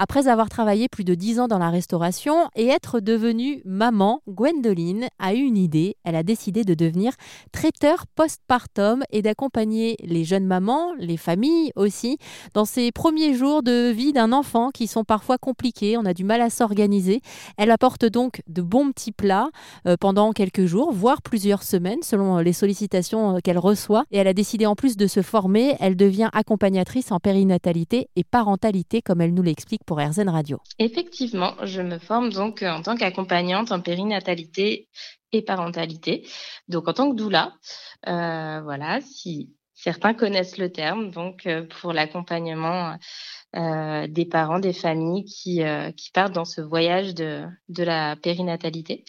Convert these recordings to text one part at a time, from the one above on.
Après avoir travaillé plus de 10 ans dans la restauration et être devenue maman, Gwendoline a eu une idée. Elle a décidé de devenir traiteur postpartum et d'accompagner les jeunes mamans, les familles aussi, dans ces premiers jours de vie d'un enfant qui sont parfois compliqués. On a du mal à s'organiser. Elle apporte donc de bons petits plats euh, pendant quelques jours, voire plusieurs semaines selon les sollicitations euh, qu'elle reçoit. Et elle a décidé en plus de se former, elle devient accompagnatrice en périnatalité et parentalité comme elle nous l'explique pour RZN Radio. Effectivement, je me forme donc euh, en tant qu'accompagnante en périnatalité et parentalité, donc en tant que doula. Euh, voilà, si certains connaissent le terme, donc pour l'accompagnement des parents, des familles qui, qui partent dans ce voyage de, de la périnatalité.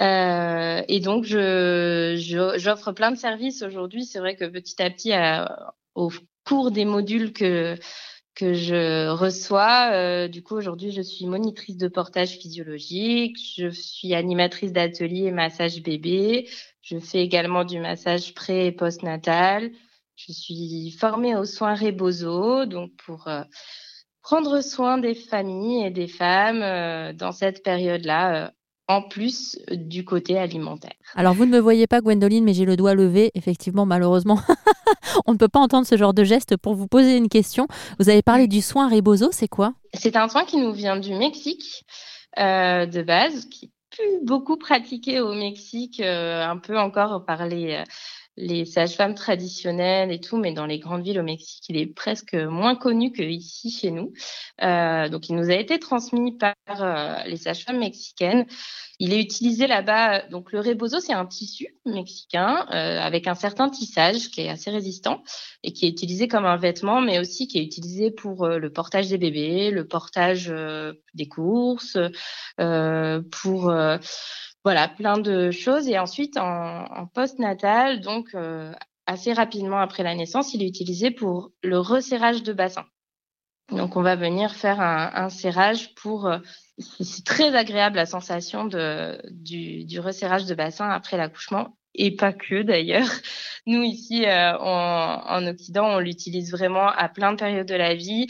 Euh, et donc, je, j'offre plein de services aujourd'hui. C'est vrai que petit à petit, au cours des modules que que je reçois. Euh, du coup, aujourd'hui, je suis monitrice de portage physiologique, je suis animatrice d'atelier et massage bébé, je fais également du massage pré et post-natal. Je suis formée aux soins Rebozo, donc pour euh, prendre soin des familles et des femmes euh, dans cette période-là en plus du côté alimentaire. Alors vous ne me voyez pas Gwendoline, mais j'ai le doigt levé. Effectivement, malheureusement, on ne peut pas entendre ce genre de geste pour vous poser une question. Vous avez parlé du soin Rebozo, c'est quoi? C'est un soin qui nous vient du Mexique euh, de base, qui est plus beaucoup pratiqué au Mexique, euh, un peu encore par les, euh, les sages-femmes traditionnelles et tout, mais dans les grandes villes au Mexique, il est presque moins connu que ici chez nous. Euh, donc, il nous a été transmis par euh, les sages-femmes mexicaines. Il est utilisé là-bas. Donc, le rebozo, c'est un tissu mexicain euh, avec un certain tissage qui est assez résistant et qui est utilisé comme un vêtement, mais aussi qui est utilisé pour le portage des bébés, le portage des courses, pour voilà, plein de choses. Et ensuite, en, post-natal, donc euh, assez rapidement après la naissance, il est utilisé pour le resserrage de bassin. Donc, on va venir faire un, serrage pour. Euh, c'est très agréable la sensation du, resserrage de bassin après l'accouchement et pas que d'ailleurs. Nous ici euh, en, en Occident, on l'utilise vraiment à plein de périodes de la vie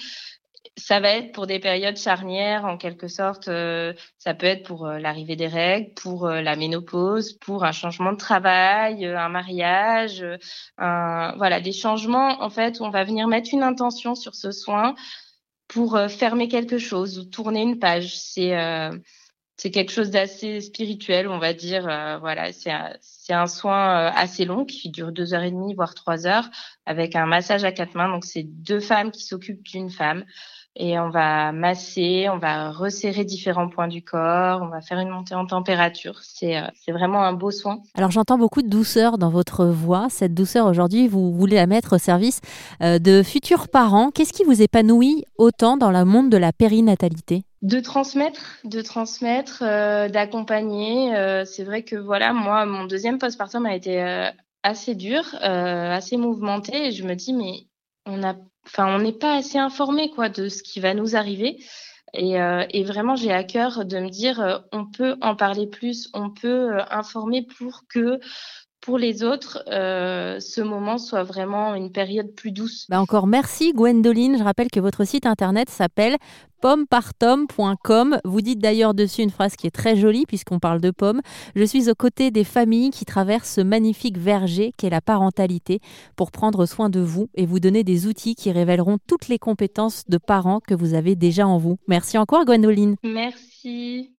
ça va être pour des périodes charnières en quelque sorte. Euh, ça peut être pour euh, l'arrivée des règles, pour euh, la ménopause, pour un changement de travail, un mariage, un, voilà des changements en fait où on va venir mettre une intention sur ce soin pour fermer quelque chose ou tourner une page. C'est c'est quelque chose d'assez spirituel, on va dire. voilà, c'est un, c'est un soin assez long qui dure deux heures et demie voire trois heures avec un massage à quatre mains. Donc c'est deux femmes qui s'occupent d'une femme et on va masser, on va resserrer différents points du corps, on va faire une montée en température. C'est euh, c'est vraiment un beau soin. Alors j'entends beaucoup de douceur dans votre voix. Cette douceur aujourd'hui, vous voulez la mettre au service euh, de futurs parents. Qu'est-ce qui vous épanouit autant dans le monde de la périnatalité? De transmettre, de transmettre, euh, d'accompagner. c'est vrai que voilà, moi, mon deuxième postpartum a été assez dur, assez mouvementé, et je me dis mais on a enfin, on n'est pas assez informé quoi de ce qui va nous arriver. Et, euh, et vraiment, j'ai à cœur de me dire, euh, on peut en parler plus, on peut euh, informer pour que pour les autres, euh, ce moment soit vraiment une période plus douce. Bah encore merci Gwendoline. Je rappelle que votre site internet s'appelle pommepartom.com. Vous dites d'ailleurs dessus une phrase qui est très jolie puisqu'on parle de pommes. Je suis aux côtés des familles qui traversent ce magnifique verger qu'est la parentalité pour prendre soin de vous et vous donner des outils qui révéleront toutes les compétences de parents que vous avez déjà en vous. Merci encore Gwendoline. Merci.